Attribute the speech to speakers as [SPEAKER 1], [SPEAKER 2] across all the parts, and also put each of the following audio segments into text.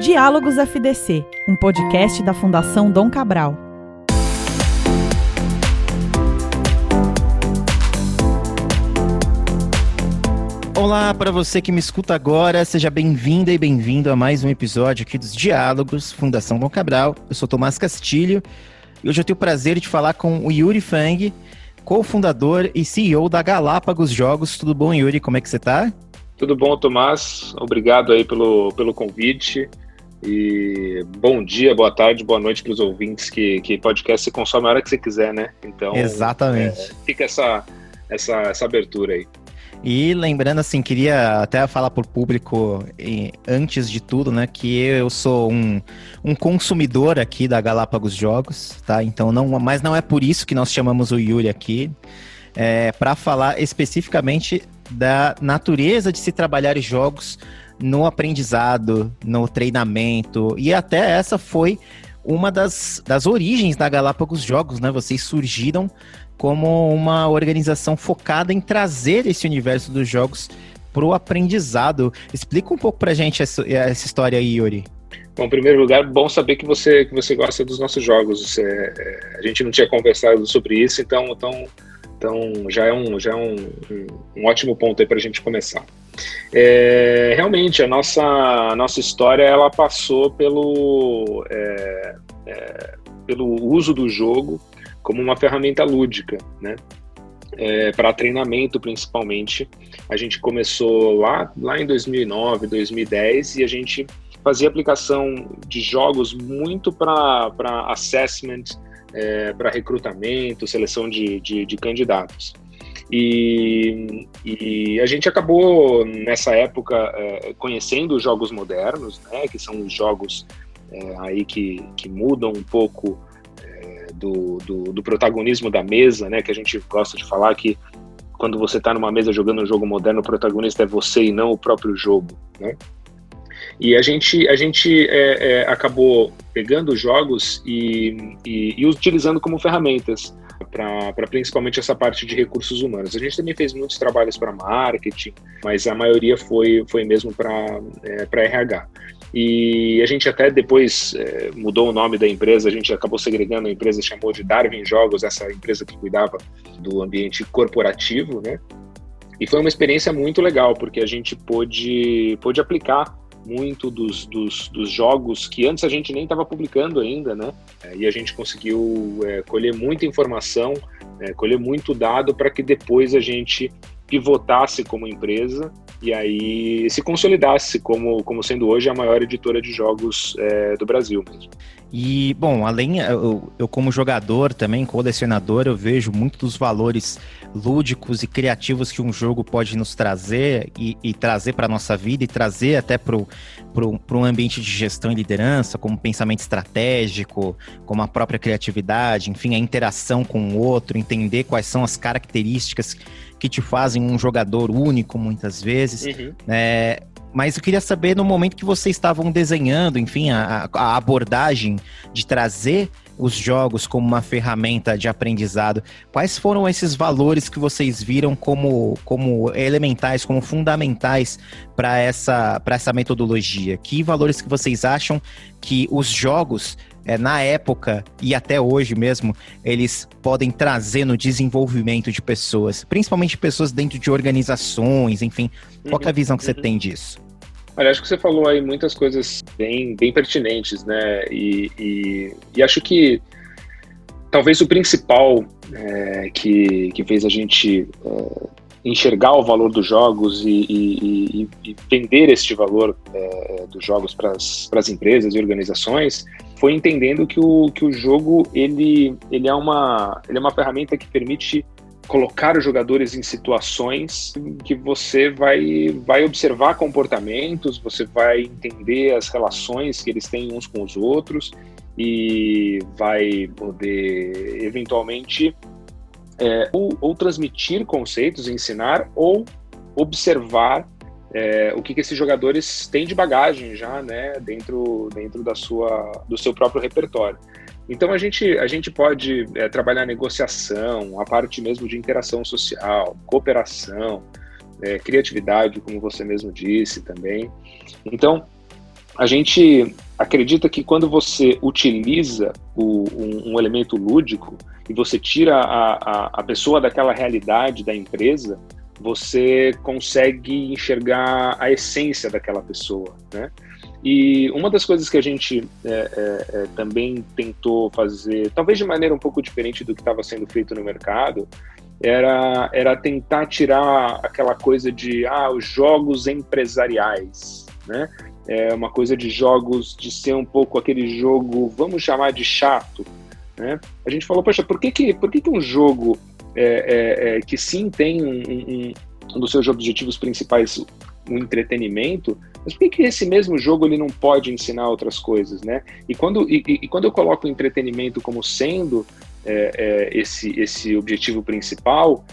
[SPEAKER 1] Diálogos FDC, um podcast da Fundação Dom Cabral.
[SPEAKER 2] Olá para você que me escuta agora, seja bem-vinda e bem-vindo a mais um episódio aqui dos Diálogos Fundação Dom Cabral. Eu sou Tomás Castilho e hoje eu tenho o prazer de falar com o Yuri Fang, cofundador e CEO da Galápagos Jogos. Tudo bom, Yuri? Como é que você está?
[SPEAKER 3] Tudo bom, Tomás? Obrigado aí pelo, pelo convite. E bom dia, boa tarde, boa noite para os ouvintes que, que podcast se consome a hora que você quiser, né?
[SPEAKER 2] Então, exatamente.
[SPEAKER 3] É, fica essa, essa, essa abertura aí.
[SPEAKER 2] E lembrando assim, queria até falar para o público, antes de tudo, né, que eu sou um, um consumidor aqui da Galápagos Jogos, tá? Então, não, mas não é por isso que nós chamamos o Yuri aqui, é, para falar especificamente da natureza de se trabalhar jogos no aprendizado, no treinamento, e até essa foi uma das, das origens da Galápagos Jogos, né? Vocês surgiram como uma organização focada em trazer esse universo dos jogos para o aprendizado. Explica um pouco para a gente essa, essa história aí, Yuri.
[SPEAKER 3] Bom, em primeiro lugar, bom saber que você, que você gosta dos nossos jogos. É, a gente não tinha conversado sobre isso, então, então, então já é um, já é um, um ótimo ponto aí para a gente começar. É, realmente, a nossa, a nossa história ela passou pelo, é, é pelo uso do jogo como uma ferramenta lúdica, né? É, para treinamento principalmente. A gente começou lá, lá em 2009, 2010 e a gente fazia aplicação de jogos muito para assessment, é, para recrutamento, seleção de, de, de candidatos. E, e, a gente acabou nessa época é, conhecendo os jogos modernos, né, que são os jogos é, aí que, que mudam um pouco do, do, do, protagonismo da mesa, né? Que a gente gosta de falar que quando você está numa mesa jogando um jogo moderno, o protagonista é você e não o próprio jogo, né? E a gente, a gente é, é, acabou pegando jogos e, e, e utilizando como ferramentas para principalmente essa parte de recursos humanos. A gente também fez muitos trabalhos para marketing, mas a maioria foi, foi mesmo para é, RH. E a gente até depois é, mudou o nome da empresa, a gente acabou segregando a empresa, chamou de Darwin Jogos, essa empresa que cuidava do ambiente corporativo, né? E foi uma experiência muito legal, porque a gente pôde, pôde aplicar muito dos, dos, dos jogos que antes a gente nem estava publicando ainda, né? E a gente conseguiu é, colher muita informação, é, colher muito dado para que depois a gente pivotasse como empresa e aí se consolidasse como, como sendo hoje a maior editora de jogos é, do Brasil mesmo.
[SPEAKER 2] E, bom, além, eu, eu, como jogador também, colecionador, eu vejo muito dos valores lúdicos e criativos que um jogo pode nos trazer e, e trazer para a nossa vida e trazer até para um ambiente de gestão e liderança, como pensamento estratégico, como a própria criatividade, enfim, a interação com o outro, entender quais são as características que te fazem um jogador único muitas vezes. Uhum. É, mas eu queria saber no momento que vocês estavam desenhando, enfim, a, a, abordagem de trazer os jogos como uma ferramenta de aprendizado, quais foram esses valores que vocês viram como, como elementais, como fundamentais para essa, essa metodologia? Que valores que vocês acham que os jogos é, na época e até hoje mesmo, eles podem trazer no desenvolvimento de pessoas, principalmente pessoas dentro de organizações, enfim. Qual é a uhum, visão que você uhum. tem disso?
[SPEAKER 3] Olha, acho que você falou aí muitas coisas bem, bem pertinentes, né? E, e, e acho que talvez o principal é, que, que fez a gente é, enxergar o valor dos jogos e, e, e vender este valor é, dos jogos para as empresas e organizações foi entendendo que o, que o jogo ele, ele, é uma, ele é uma ferramenta que permite colocar os jogadores em situações que você vai, vai observar comportamentos, você vai entender as relações que eles têm uns com os outros e vai poder eventualmente é, ou, ou, transmitir conceitos, ensinar, ou observar é, o que, que, esses jogadores têm de bagagem já, né, dentro, dentro da sua, do seu próprio repertório. Então a gente, a gente pode é, trabalhar negociação, a parte mesmo de interação social, cooperação, é, criatividade, como você mesmo disse também. Então a gente acredita que quando você utiliza o, um, um, elemento lúdico e você tira a, a, a pessoa daquela realidade da empresa, você consegue enxergar a essência daquela pessoa, né? E uma das coisas que a gente é, é, é, também tentou fazer, talvez de maneira um pouco diferente do que estava sendo feito no mercado, era, era tentar tirar aquela coisa de ah, os jogos empresariais, né? É uma coisa de jogos de ser um pouco aquele jogo, vamos chamar de chato, né? A gente falou, poxa, por que que, por que, que um jogo é, é, é que sim tem um, um, um dos seus objetivos principais um entretenimento, mas por que, que esse mesmo jogo ele não pode ensinar outras coisas, né? E quando, e, e quando eu coloco o entretenimento como sendo é, é, esse, esse objetivo principal,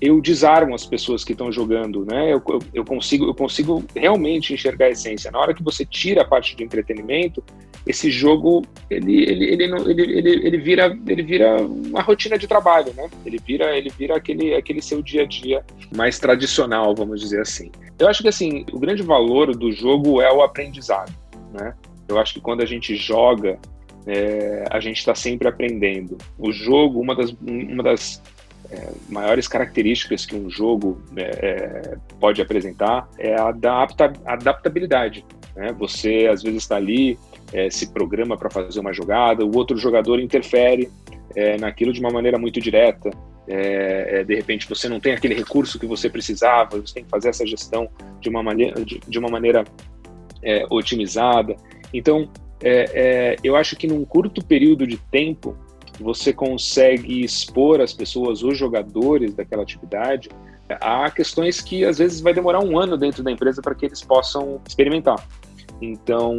[SPEAKER 3] eu desarmo as pessoas que estão jogando, né? Eu, eu, eu, consigo, eu consigo realmente enxergar a essência. Na hora que você tira a parte de entretenimento, esse jogo ele, ele, ele, ele, ele, ele, vira, ele vira uma rotina de trabalho, né? Ele vira, ele vira aquele, aquele seu dia a dia mais tradicional, vamos dizer assim. Eu acho que assim, o grande valor do jogo é o aprendizado, né? Eu acho que quando a gente joga, é, a gente está sempre aprendendo. O jogo, uma das, uma das é, maiores características que um jogo é, é pode apresentar é a da adaptabilidade. Né? Você às vezes está ali é, se programa para fazer uma jogada, o outro jogador interfere é, naquilo de uma maneira muito direta. É, é, de repente você não tem aquele recurso que você precisava, você tem que fazer essa gestão de uma maneira, de, de uma maneira é, otimizada. Então, é, eu acho que num curto período de tempo você consegue expor as pessoas, os jogadores daquela atividade, a questões que às vezes vai demorar um ano dentro da empresa para que eles possam experimentar. Então,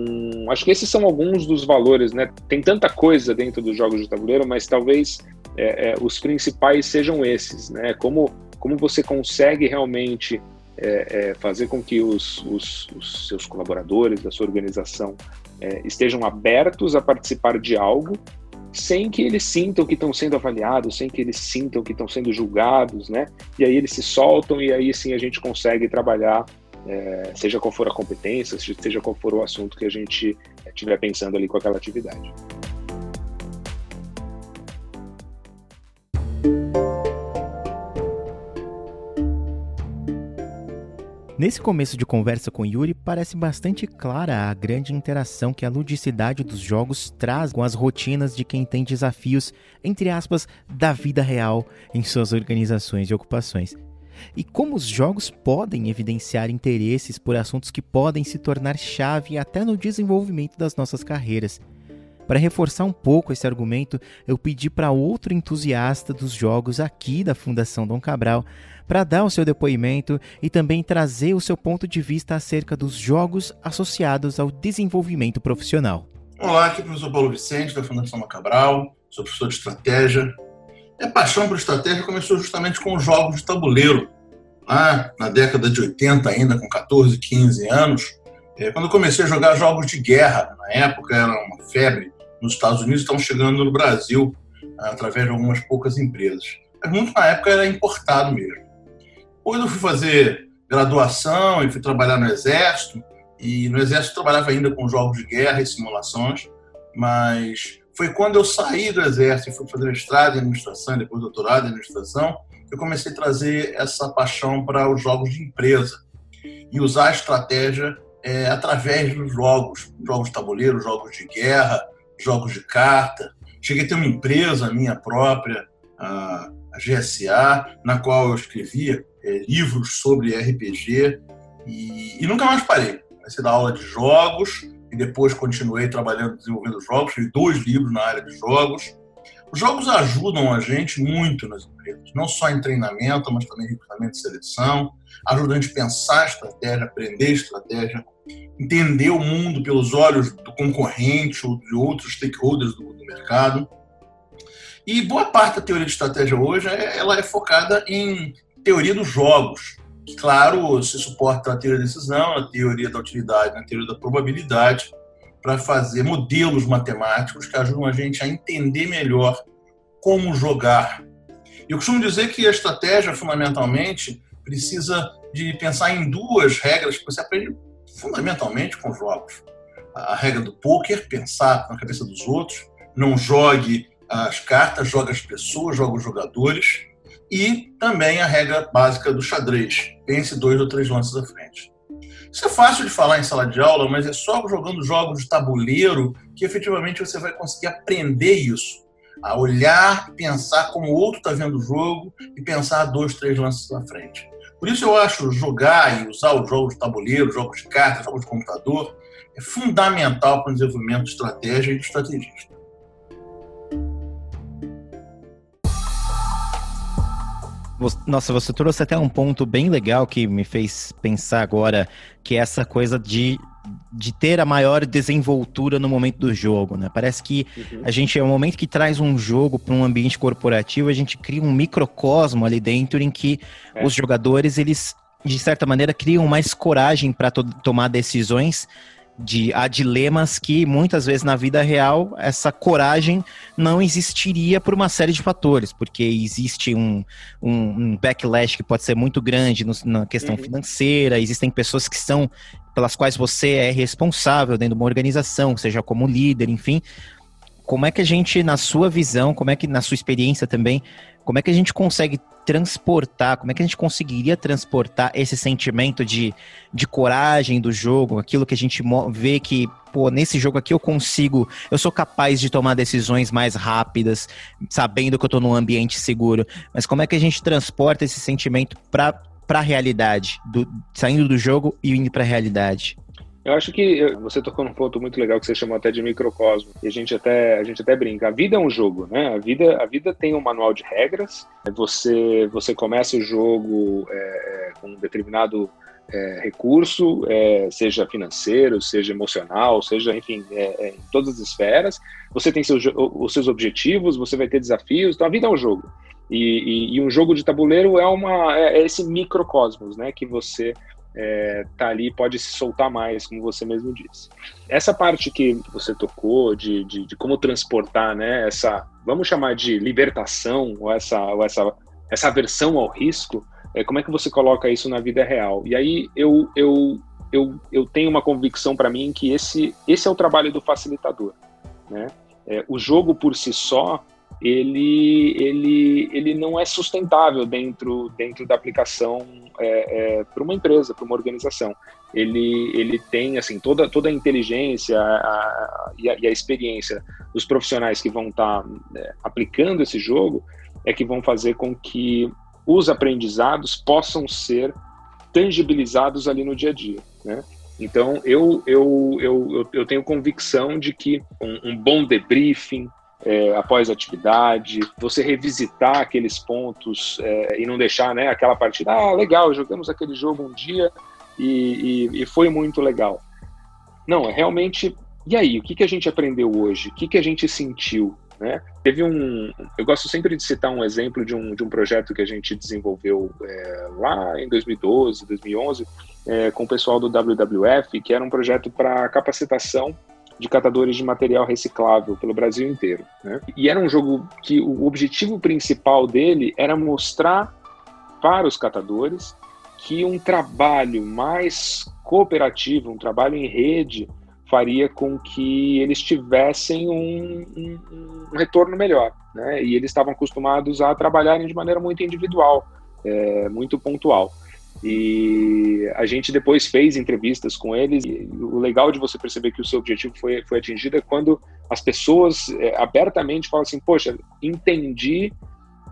[SPEAKER 3] acho que esses são alguns dos valores, né? Tem tanta coisa dentro dos jogos de tabuleiro, mas talvez é, é, os principais sejam esses, né? Como, como você consegue realmente é, é fazer com que os, os, os, seus colaboradores da sua organização é, estejam abertos a participar de algo sem que eles sintam que estão sendo avaliados, sem que eles sintam que estão sendo julgados, né? E aí eles se soltam e aí sim a gente consegue trabalhar é, seja qual for a competência, seja qual for o assunto que a gente estiver pensando ali com aquela atividade.
[SPEAKER 2] Nesse começo de conversa com Yuri, parece bastante clara a grande interação que a ludicidade dos jogos traz com as rotinas de quem tem desafios, entre aspas, da vida real em suas organizações e ocupações e como os jogos podem evidenciar interesses por assuntos que podem se tornar chave até no desenvolvimento das nossas carreiras. Para reforçar um pouco esse argumento, eu pedi para outro entusiasta dos jogos aqui da Fundação Dom Cabral para dar o seu depoimento e também trazer o seu ponto de vista acerca dos jogos associados ao desenvolvimento profissional.
[SPEAKER 4] Olá, aqui é o professor Paulo Vicente, da Fundação Dom Cabral, sou professor de estratégia minha paixão por estratégia começou justamente com os jogos de tabuleiro. Lá na década de 80, ainda com 14, 15 anos, é, quando eu comecei a jogar jogos de guerra, na época era uma febre nos Estados Unidos, estão chegando no Brasil através de algumas poucas empresas. Mas muito na época era importado mesmo. Depois eu fui fazer graduação e fui trabalhar no Exército, e no Exército trabalhava ainda com jogos de guerra e simulações, mas foi quando eu saí do exército e fui fazer mestrado em administração depois doutorado em administração, que eu comecei a trazer essa paixão para os jogos de empresa e usar a estratégia é, através dos jogos, jogos de tabuleiro, jogos de guerra, jogos de carta. Cheguei a ter uma empresa minha própria, a, GSA, na qual eu escrevia é, livros sobre RPG e, e nunca mais parei. Comecei a dar aula de jogos, e depois continuei trabalhando, desenvolvendo jogos, fiz dois livros na área de jogos. Os jogos ajudam a gente muito nas empresas, não só em treinamento, mas também em recrutamento e seleção, ajudam a gente a pensar estratégia, aprender estratégia, entender o mundo pelos olhos do concorrente ou de outros stakeholders do, do mercado. E boa parte da teoria de estratégia hoje é, ela é focada em teoria dos jogos, Claro, se suporta a teoria da decisão, a teoria da utilidade, a teoria da probabilidade, para fazer modelos matemáticos que ajudam a gente a entender melhor como jogar. Eu costumo dizer que a estratégia, fundamentalmente, precisa de pensar em duas regras que você aprende fundamentalmente com jogos. a regra do poker, pensar na cabeça dos outros, não jogue as cartas, joga as pessoas, joga os jogadores, e também a regra básica do xadrez, pense dois ou três lances à frente. Isso é fácil de falar em sala de aula, mas é só jogando jogos de tabuleiro que efetivamente você vai conseguir aprender isso. A olhar, pensar como o outro está vendo o jogo e pensar dois, três lances à frente. Por isso eu acho jogar e usar os jogos de tabuleiro, jogos de cartas, jogos de computador, é fundamental para o desenvolvimento de estratégia e de estrategista.
[SPEAKER 2] Nossa, você trouxe até um ponto bem legal que me fez pensar agora, que é essa coisa de, de ter a maior desenvoltura no momento do jogo, né? Parece que uhum. a gente, é o momento que traz um jogo para um ambiente corporativo, a gente cria um microcosmo ali dentro em que é. os jogadores, eles, de certa maneira, criam mais coragem para to tomar decisões de há dilemas que muitas vezes na vida real essa coragem não existiria por uma série de fatores, porque existe um, um, um backlash que pode ser muito grande no, na questão uhum. financeira, existem pessoas que são pelas quais você é responsável dentro de uma organização, seja como líder, enfim. Como é que a gente, na sua visão, como é que na sua experiência também, como é que a gente consegue transportar, como é que a gente conseguiria transportar esse sentimento de, de coragem do jogo, aquilo que a gente vê que, pô, nesse jogo aqui eu consigo, eu sou capaz de tomar decisões mais rápidas, sabendo que eu tô num ambiente seguro. Mas como é que a gente transporta esse sentimento para para a realidade, do, saindo do jogo e indo para a realidade?
[SPEAKER 3] Eu acho que você tocou num ponto muito legal que você chamou até de microcosmo. E a gente até a gente até brinca. A vida é um jogo, né? A vida a vida tem um manual de regras. Você você começa o jogo é, com um determinado é, recurso, é, seja financeiro, seja emocional, seja enfim é, em todas as esferas. Você tem seus, os seus objetivos, você vai ter desafios. Então a vida é um jogo. E, e, e um jogo de tabuleiro é uma é esse microcosmos, né? Que você é, tá ali pode se soltar mais, como você mesmo disse. Essa parte que você tocou de, de, de, como transportar, né, essa, vamos chamar de libertação ou essa, ou essa, essa aversão ao risco, é, como é que você coloca isso na vida real? E aí eu, eu, eu, eu tenho uma convicção para mim que esse, esse é o trabalho do facilitador, né? É, o jogo por si só ele, ele, ele não é sustentável dentro, dentro da aplicação é, é, para uma empresa, para uma organização. Ele, ele tem assim toda, toda a inteligência a, a, e, a, e, a, experiência dos profissionais que vão estar tá, é, aplicando esse jogo é que vão fazer com que os aprendizados possam ser tangibilizados ali no dia a dia, né? Então, eu, eu, eu, eu, tenho convicção de que um, um bom debriefing, é, após a atividade, você revisitar aqueles pontos é, e não deixar né, aquela partida, ah, legal, jogamos aquele jogo um dia e, e, e foi muito legal. Não, é realmente, e aí, o que, que a gente aprendeu hoje? O que, que a gente sentiu? Né? Teve um, eu gosto sempre de citar um exemplo de um, de um projeto que a gente desenvolveu é, lá em 2012, 2011, é, com o pessoal do WWF, que era um projeto para capacitação de catadores de material reciclável pelo Brasil inteiro. Né? E era um jogo que o objetivo principal dele era mostrar para os catadores que um trabalho mais cooperativo, um trabalho em rede, faria com que eles tivessem um, um, um retorno melhor. Né? E eles estavam acostumados a trabalharem de maneira muito individual, é, muito pontual. E a gente depois fez entrevistas com eles. E o legal de você perceber que o seu objetivo foi, foi atingido é quando as pessoas é, abertamente falam assim: Poxa, entendi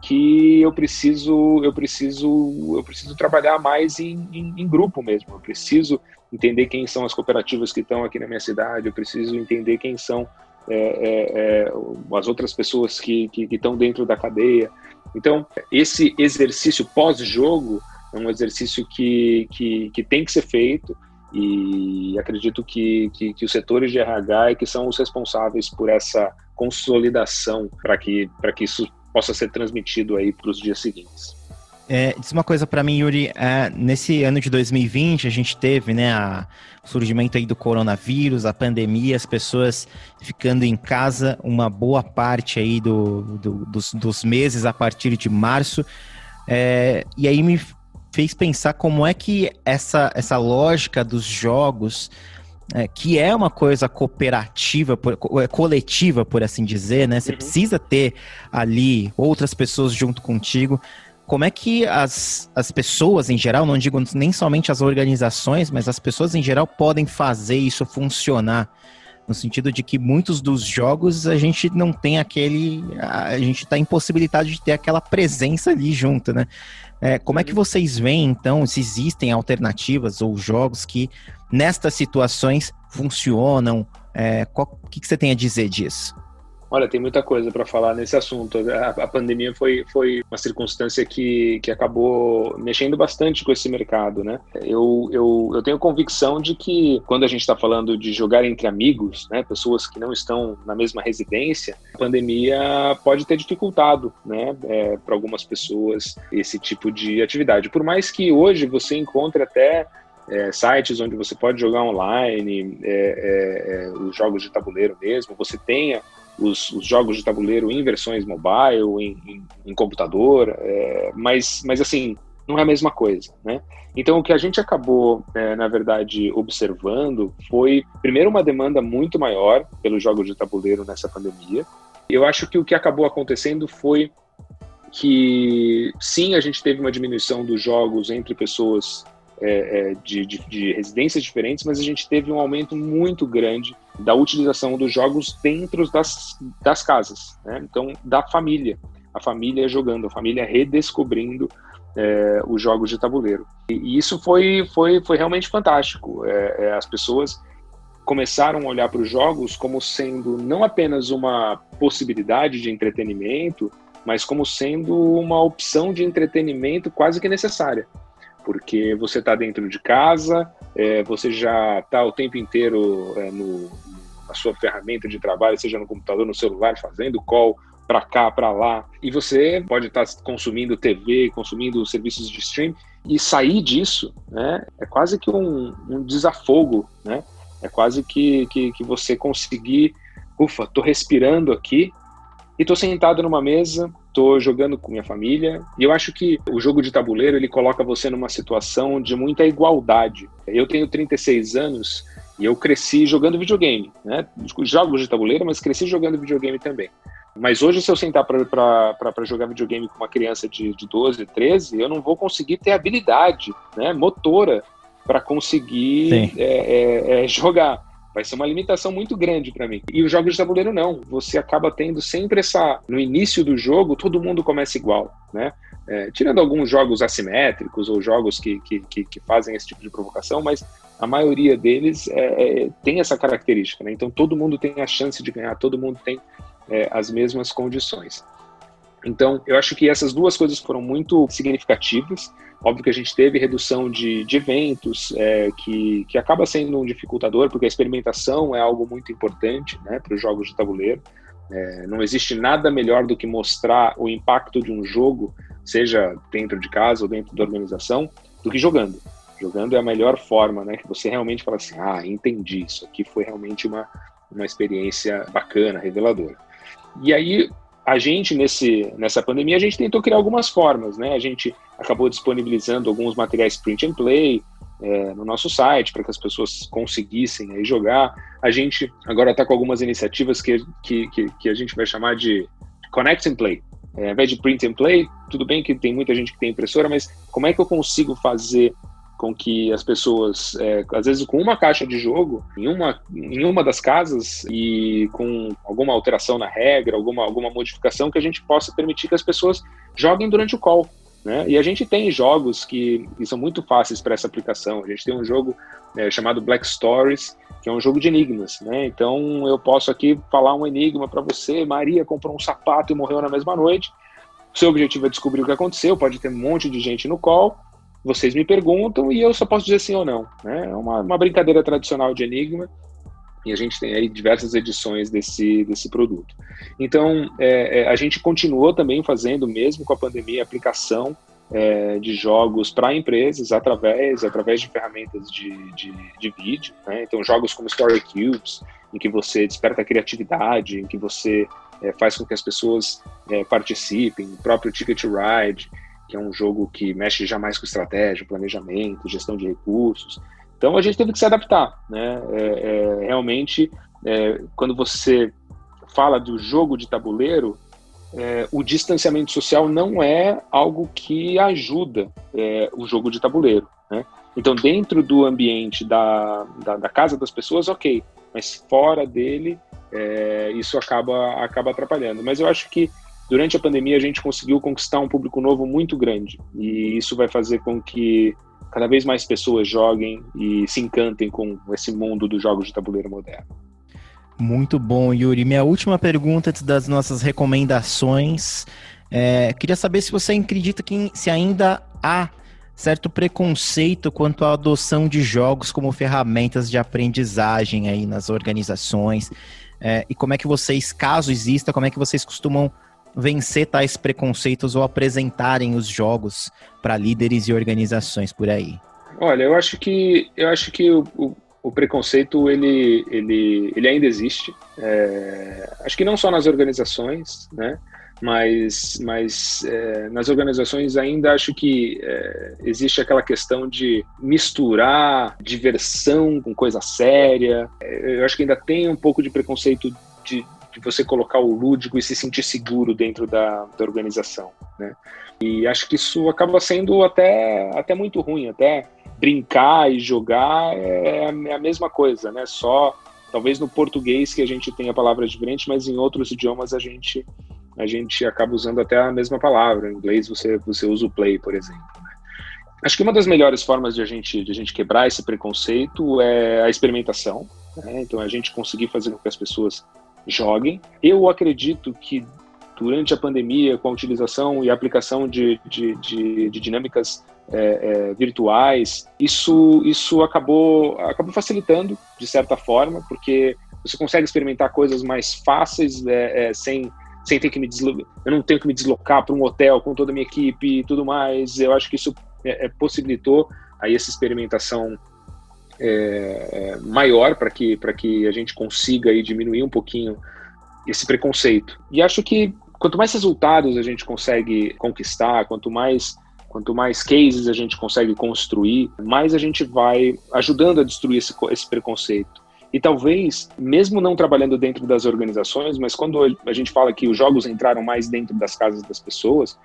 [SPEAKER 3] que eu preciso eu preciso eu preciso trabalhar mais em, em, em, grupo mesmo eu preciso entender quem são as cooperativas que estão aqui na minha cidade eu preciso entender quem são é, é, é as outras pessoas que, estão dentro da cadeia então esse exercício pós-jogo é um exercício que, que, que tem que ser feito e acredito que, que, que, os setores de RH é que são os responsáveis por essa consolidação para que, que isso possa ser transmitido aí para os dias seguintes.
[SPEAKER 2] É, diz uma coisa para mim, Yuri. É, nesse ano de 2020, a gente teve né, a, o surgimento aí do coronavírus, a pandemia, as pessoas ficando em casa uma boa parte aí do, do dos, dos, meses a partir de março. É, e aí me fez pensar como é que essa, essa lógica dos jogos é, que é uma coisa cooperativa, é, coletiva, por assim dizer, né? Você uhum. precisa ter ali outras pessoas junto contigo. Como é que as, as pessoas em geral, não digo nem somente as organizações, mas as pessoas em geral podem fazer isso funcionar? No sentido de que muitos dos jogos a gente não tem aquele. A gente está impossibilitado de ter aquela presença ali junto, né? É, como é que uhum. vocês veem, então, se existem alternativas ou jogos que nestas situações funcionam? É, o que, que você tem a dizer disso?
[SPEAKER 3] Olha, tem muita coisa para falar nesse assunto. A, a, pandemia foi, foi uma circunstância que, que acabou mexendo bastante com esse mercado, né? Eu, eu, eu tenho convicção de que quando a gente está falando de jogar entre amigos, né, pessoas que não estão na mesma residência, a pandemia pode ter dificultado, né, é, para algumas pessoas esse tipo de atividade. Por mais que hoje você encontre até é, sites onde você pode jogar online, é, é, é os jogos de tabuleiro mesmo, você tenha os, os, jogos de tabuleiro em versões mobile, em, em, em computador, é, mas, mas assim, não é a mesma coisa, né? Então, o que a gente acabou, é, na verdade, observando foi, primeiro, uma demanda muito maior pelos jogos de tabuleiro nessa pandemia. Eu acho que o que acabou acontecendo foi que, sim, a gente teve uma diminuição dos jogos entre pessoas é, é, de, de, de, residências diferentes, mas a gente teve um aumento muito grande da utilização dos jogos dentro das, das casas, né? então da família, a família jogando, a família redescobrindo é, os jogos de tabuleiro. E, e, isso foi, foi, foi realmente fantástico. É, é, as pessoas começaram a olhar para os jogos como sendo não apenas uma possibilidade de entretenimento, mas como sendo uma opção de entretenimento quase que necessária porque você está dentro de casa, é, você já está o tempo inteiro é, no, na sua ferramenta de trabalho, seja no computador, no celular, fazendo call para cá, para lá, e você pode estar tá consumindo TV, consumindo serviços de stream, e sair disso né, é quase que um, um desafogo, né? é quase que, que, que você conseguir, ufa, estou respirando aqui, e estou sentado numa mesa, estou jogando com minha família. E eu acho que o jogo de tabuleiro ele coloca você numa situação de muita igualdade. Eu tenho 36 anos e eu cresci jogando videogame, né? Jogos de tabuleiro, mas cresci jogando videogame também. Mas hoje, se eu sentar para jogar videogame com uma criança de, de 12, 13, eu não vou conseguir ter habilidade né, motora para conseguir é, é, é, jogar vai ser uma limitação muito grande para mim. E os jogos de tabuleiro não. Você acaba tendo sempre essa. No início do jogo, todo mundo começa igual, né? É, tirando alguns jogos assimétricos ou jogos que, que, que, que, fazem esse tipo de provocação, mas a maioria deles é, é, tem essa característica, né? Então todo mundo tem a chance de ganhar, todo mundo tem é, as mesmas condições. Então, eu acho que essas duas coisas foram muito significativas. Óbvio que a gente teve redução de, de eventos, é, que, que acaba sendo um dificultador, porque a experimentação é algo muito importante né, para os jogos de tabuleiro. É, não existe nada melhor do que mostrar o impacto de um jogo, seja dentro de casa ou dentro da organização, do que jogando. Jogando é a melhor forma, né? Que você realmente fala assim, ah, entendi, isso aqui foi realmente uma, uma experiência bacana, reveladora. E aí, a gente, nesse, nessa pandemia, a gente tentou criar algumas formas, né? A gente acabou disponibilizando alguns materiais print and play é, no nosso site para que as pessoas conseguissem aí jogar. A gente agora está com algumas iniciativas que, que, que, que, a gente vai chamar de Connect and Play. É, ao invés de print and play, tudo bem que tem muita gente que tem impressora, mas como é que eu consigo fazer com que as pessoas, é, às vezes com uma caixa de jogo, em uma, em uma das casas e com alguma alteração na regra, alguma, alguma modificação, que a gente possa permitir que as pessoas joguem durante o call. Né? E a gente tem jogos que, que são muito fáceis para essa aplicação. A gente tem um jogo é, chamado Black Stories, que é um jogo de enigmas. Né? Então eu posso aqui falar um enigma para você. Maria comprou um sapato e morreu na mesma noite. seu objetivo é descobrir o que aconteceu. Pode ter um monte de gente no call vocês me perguntam e eu só posso dizer sim ou não. Né? É uma, uma brincadeira tradicional de Enigma e a gente tem aí diversas edições desse, desse produto. Então, é, é, a gente continuou também fazendo, mesmo com a pandemia, aplicação é, de jogos para empresas através, através de ferramentas de, de, de vídeo. Né? Então, jogos como Story Cubes, em que você desperta a criatividade, em que você é, faz com que as pessoas é, participem, o próprio Ticket Ride, que é um jogo que mexe jamais com estratégia, planejamento, gestão de recursos. Então a gente teve que se adaptar, né? É, é, realmente, é, quando você fala do jogo de tabuleiro, é, o distanciamento social não é algo que ajuda é, o jogo de tabuleiro, né? Então, dentro do ambiente da, da, da, casa das pessoas, ok, mas fora dele, é, isso acaba, acaba atrapalhando. Mas eu acho que durante a pandemia a gente conseguiu conquistar um público novo muito grande e isso vai fazer com que cada vez mais pessoas joguem e se encantem com esse mundo dos jogos de tabuleiro moderno.
[SPEAKER 2] Muito bom, Yuri. Minha última pergunta antes das nossas recomendações. É, queria saber se você acredita que se ainda há certo preconceito quanto à adoção de jogos como ferramentas de aprendizagem aí nas organizações. É, e como é que vocês, caso exista, como é que vocês costumam vencer tais preconceitos ou apresentarem os jogos para líderes e organizações por aí?
[SPEAKER 3] Olha, eu acho que eu acho que o, o, o preconceito ele, ele, ele ainda existe. É, acho que não só nas organizações, né? Mas, mas é, nas organizações ainda acho que é, existe aquela questão de misturar diversão com coisa séria. É, eu acho que ainda tem um pouco de preconceito de, de você colocar o lúdico e se sentir seguro dentro da, da organização, né? E acho que isso acaba sendo até, até muito ruim, até brincar e jogar é, é a mesma coisa, né? Só talvez no português que a gente tenha palavras diferentes, mas em outros idiomas a gente a gente acaba usando até a mesma palavra. Em inglês você você usa o play, por exemplo. Né? Acho que uma das melhores formas de a gente de a gente quebrar esse preconceito é a experimentação. Né? Então a gente conseguir fazer com que as pessoas joguem. Eu acredito que durante a pandemia, com a utilização e aplicação de, de, de, de dinâmicas é, é, virtuais, isso, isso acabou, acabou facilitando, de certa forma, porque você consegue experimentar coisas mais fáceis, é, é sem, sem ter que me deslocar. Eu não tenho que me deslocar para um hotel com toda a minha equipe e tudo mais. Eu acho que isso é, é, possibilitou aí essa experimentação é, maior para que, que a gente consiga aí diminuir um pouquinho esse preconceito. E acho que quanto mais resultados a gente consegue conquistar, quanto mais quanto mais cases a gente consegue construir, mais a gente vai ajudando a destruir esse, esse preconceito. E talvez, mesmo não trabalhando dentro das organizações, mas quando a gente fala que os jogos entraram mais dentro das casas das pessoas,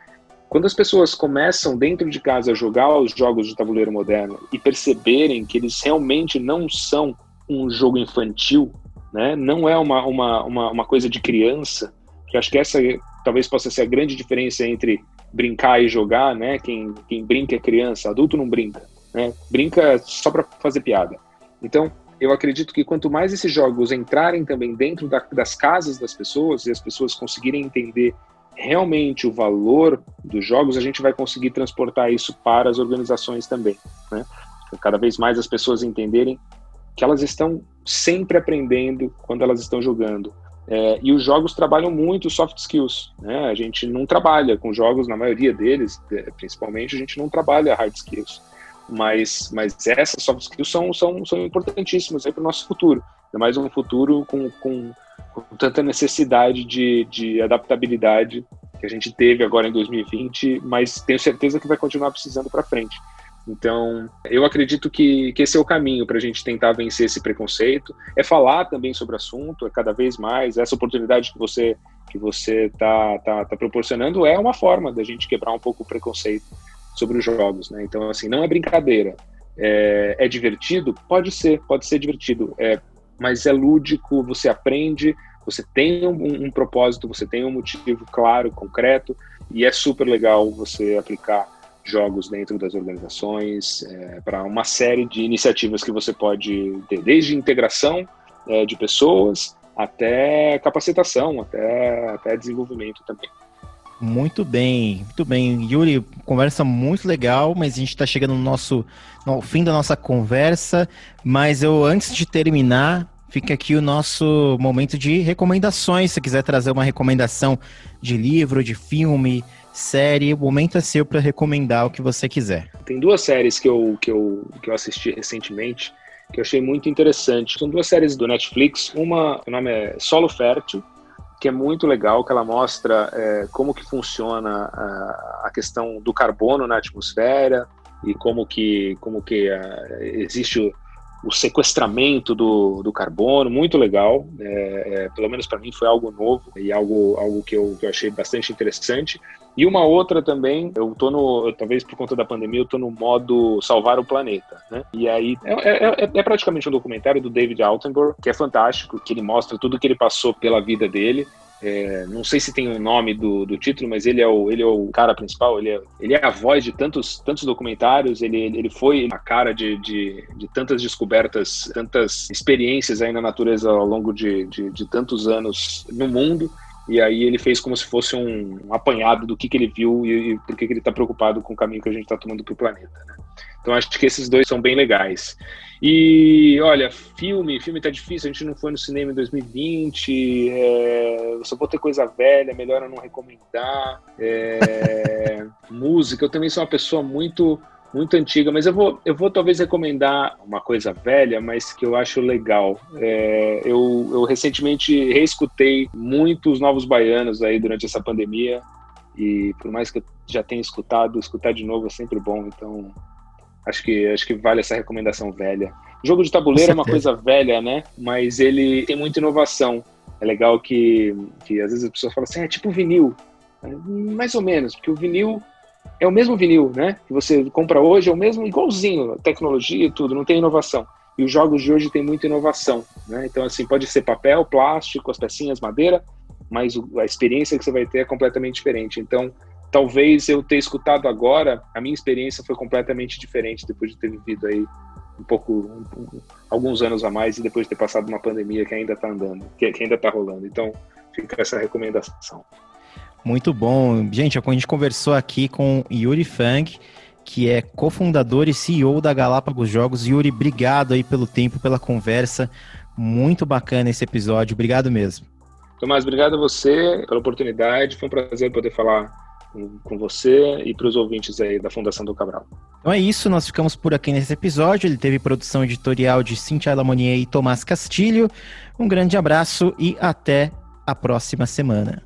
[SPEAKER 3] quando as pessoas começam dentro de casa a jogar os jogos de tabuleiro moderno e perceberem que eles realmente não são um jogo infantil, né? não é uma, uma, uma, uma coisa de criança, que acho que essa talvez possa ser a grande diferença entre brincar e jogar, né? Quem, quem brinca é criança, adulto não brinca, né? Brinca só para fazer piada. Então, eu acredito que quanto mais esses jogos entrarem também dentro da, das casas das pessoas e as pessoas conseguirem entender realmente o valor dos jogos, a gente vai conseguir transportar isso para as organizações também, né? Cada vez mais as pessoas entenderem que elas estão sempre aprendendo quando elas estão jogando, é, e os jogos trabalham muito soft skills. Né? A gente não trabalha com jogos, na maioria deles, é, principalmente, a gente não trabalha hard skills. Mas, mas essas soft skills são, são, são importantíssimas para o nosso futuro. Ainda mais um futuro com, com, com tanta necessidade de, de adaptabilidade que a gente teve agora em 2020, mas tenho certeza que vai continuar precisando para frente. Então, eu acredito que, que esse é o caminho para a gente tentar vencer esse preconceito. É falar também sobre o assunto, é cada vez mais. Essa oportunidade que você que você está tá, tá proporcionando é uma forma da gente quebrar um pouco o preconceito sobre os jogos. Né? Então, assim, não é brincadeira. É, é divertido? Pode ser, pode ser divertido. É, mas é lúdico, você aprende, você tem um, um propósito, você tem um motivo claro, concreto, e é super legal você aplicar jogos dentro das organizações, é, para uma série de iniciativas que você pode ter, desde integração é, de pessoas até capacitação, até, até desenvolvimento também.
[SPEAKER 2] Muito bem, muito bem. Yuri, conversa muito legal, mas a gente está chegando no nosso no fim da nossa conversa. Mas eu, antes de terminar, fica aqui o nosso momento de recomendações. Se quiser trazer uma recomendação de livro, de filme, série, o momento é seu para recomendar o que você quiser.
[SPEAKER 3] Tem duas séries que eu, que, eu, que eu assisti recentemente que eu achei muito interessante. São duas séries do Netflix. Uma, o nome é Solo Fértil, que é muito legal, que ela mostra é, como que funciona a, a, questão do carbono na atmosfera e como que, como que a, é, existe o sequestramento do, do carbono, muito legal. É, é, pelo menos para mim foi algo novo e algo, algo que, eu, que eu achei bastante interessante. E uma outra também, eu tô no, talvez por conta da pandemia, eu tô no modo salvar o planeta, né? E aí é, é, é, é praticamente um documentário do David Altenborough, que é fantástico, que ele mostra tudo que ele passou pela vida dele. É, não sei se tem um nome do, do título, mas ele é o, ele é o cara principal, ele é, ele é a voz de tantos, tantos documentários, ele, ele foi a cara de, de, de tantas descobertas, tantas experiências aí na natureza ao longo de, de, de tantos anos no mundo. E aí ele fez como se fosse um, um apanhado do que, que ele viu e, e por que, que ele está preocupado com o caminho que a gente está tomando para o planeta. Né? Então acho que esses dois são bem legais. E olha, filme, filme tá difícil, a gente não foi no cinema em 2020, é, só vou ter coisa velha, melhor eu não recomendar. É, música, eu também sou uma pessoa muito muito antiga, mas eu vou, eu vou talvez recomendar uma coisa velha, mas que eu acho legal. É, eu, eu recentemente reescutei muitos novos baianos aí durante essa pandemia, e por mais que eu já tenha escutado, escutar de novo é sempre bom, então acho que, acho que vale essa recomendação velha. O jogo de tabuleiro é uma coisa velha, né? Mas ele tem muita inovação. É legal que, que às vezes as pessoas falam assim, é tipo vinil. Mais ou menos, porque o vinil é o mesmo vinil, né? Que você compra hoje, é o mesmo, igualzinho, tecnologia e tudo, não tem inovação. E os jogos de hoje têm muita inovação, né? Então, assim, pode ser papel, plástico, as pecinhas, madeira, mas a experiência que você vai ter é completamente diferente. Então, talvez eu ter escutado agora, a minha experiência foi completamente diferente depois de ter vivido aí um pouco, um, um, alguns anos a mais e depois de ter passado uma pandemia que ainda está andando, que, que ainda está rolando. Então, fica essa recomendação.
[SPEAKER 2] Muito bom. Gente, a gente conversou aqui com Yuri Fang, que é cofundador e CEO da Galápagos Jogos. Yuri, obrigado aí pelo tempo, pela conversa. Muito bacana esse episódio. Obrigado mesmo.
[SPEAKER 3] Tomás, obrigado a você pela oportunidade. Foi um prazer poder falar com você e para os ouvintes aí da Fundação do Cabral.
[SPEAKER 2] Então é isso, nós ficamos por aqui nesse episódio. Ele teve produção editorial de Cintia Lamonier e Tomás Castilho. Um grande abraço e até a próxima semana.